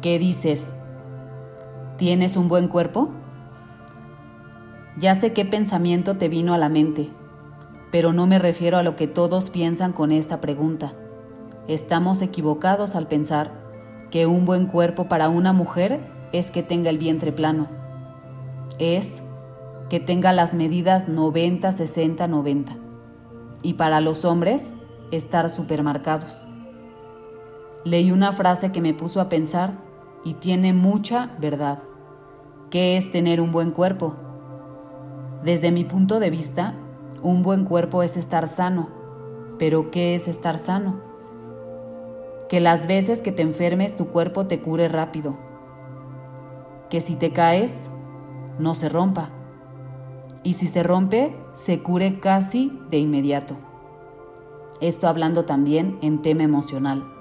¿Qué dices? ¿Tienes un buen cuerpo? Ya sé qué pensamiento te vino a la mente, pero no me refiero a lo que todos piensan con esta pregunta. Estamos equivocados al pensar que un buen cuerpo para una mujer es que tenga el vientre plano. Es que tenga las medidas 90, 60, 90. Y para los hombres, estar supermarcados. Leí una frase que me puso a pensar y tiene mucha verdad. ¿Qué es tener un buen cuerpo? Desde mi punto de vista, un buen cuerpo es estar sano. Pero ¿qué es estar sano? Que las veces que te enfermes tu cuerpo te cure rápido. Que si te caes, no se rompa. Y si se rompe, se cure casi de inmediato. Esto hablando también en tema emocional.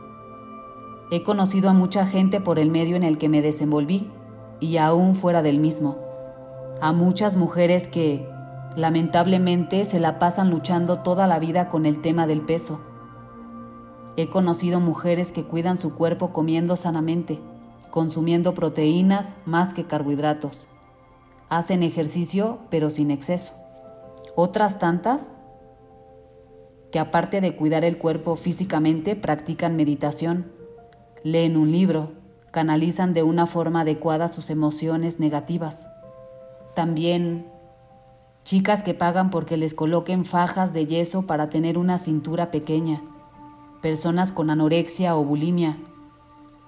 He conocido a mucha gente por el medio en el que me desenvolví y aún fuera del mismo a muchas mujeres que, lamentablemente, se la pasan luchando toda la vida con el tema del peso. He conocido mujeres que cuidan su cuerpo comiendo sanamente, consumiendo proteínas más que carbohidratos. Hacen ejercicio pero sin exceso. Otras tantas que aparte de cuidar el cuerpo físicamente practican meditación, leen un libro, canalizan de una forma adecuada sus emociones negativas también chicas que pagan porque les coloquen fajas de yeso para tener una cintura pequeña, personas con anorexia o bulimia,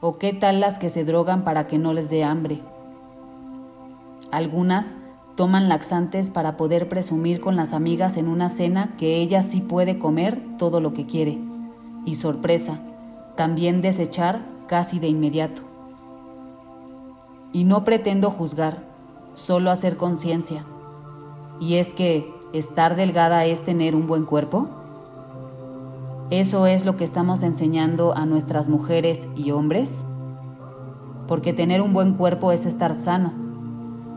o qué tal las que se drogan para que no les dé hambre. Algunas toman laxantes para poder presumir con las amigas en una cena que ella sí puede comer todo lo que quiere. Y sorpresa, también desechar casi de inmediato. Y no pretendo juzgar, solo hacer conciencia. Y es que estar delgada es tener un buen cuerpo. ¿Eso es lo que estamos enseñando a nuestras mujeres y hombres? Porque tener un buen cuerpo es estar sano,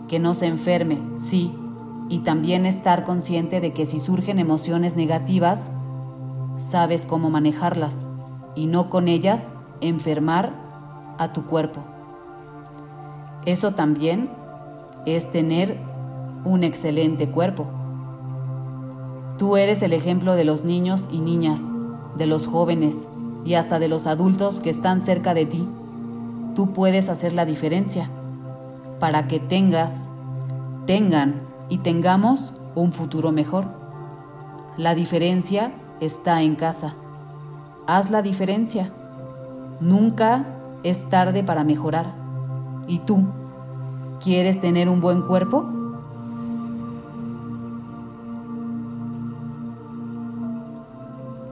que no se enferme, sí, y también estar consciente de que si surgen emociones negativas, sabes cómo manejarlas y no con ellas enfermar a tu cuerpo. Eso también es tener un excelente cuerpo. Tú eres el ejemplo de los niños y niñas, de los jóvenes y hasta de los adultos que están cerca de ti. Tú puedes hacer la diferencia para que tengas, tengan y tengamos un futuro mejor. La diferencia está en casa. Haz la diferencia. Nunca es tarde para mejorar. ¿Y tú? ¿Quieres tener un buen cuerpo?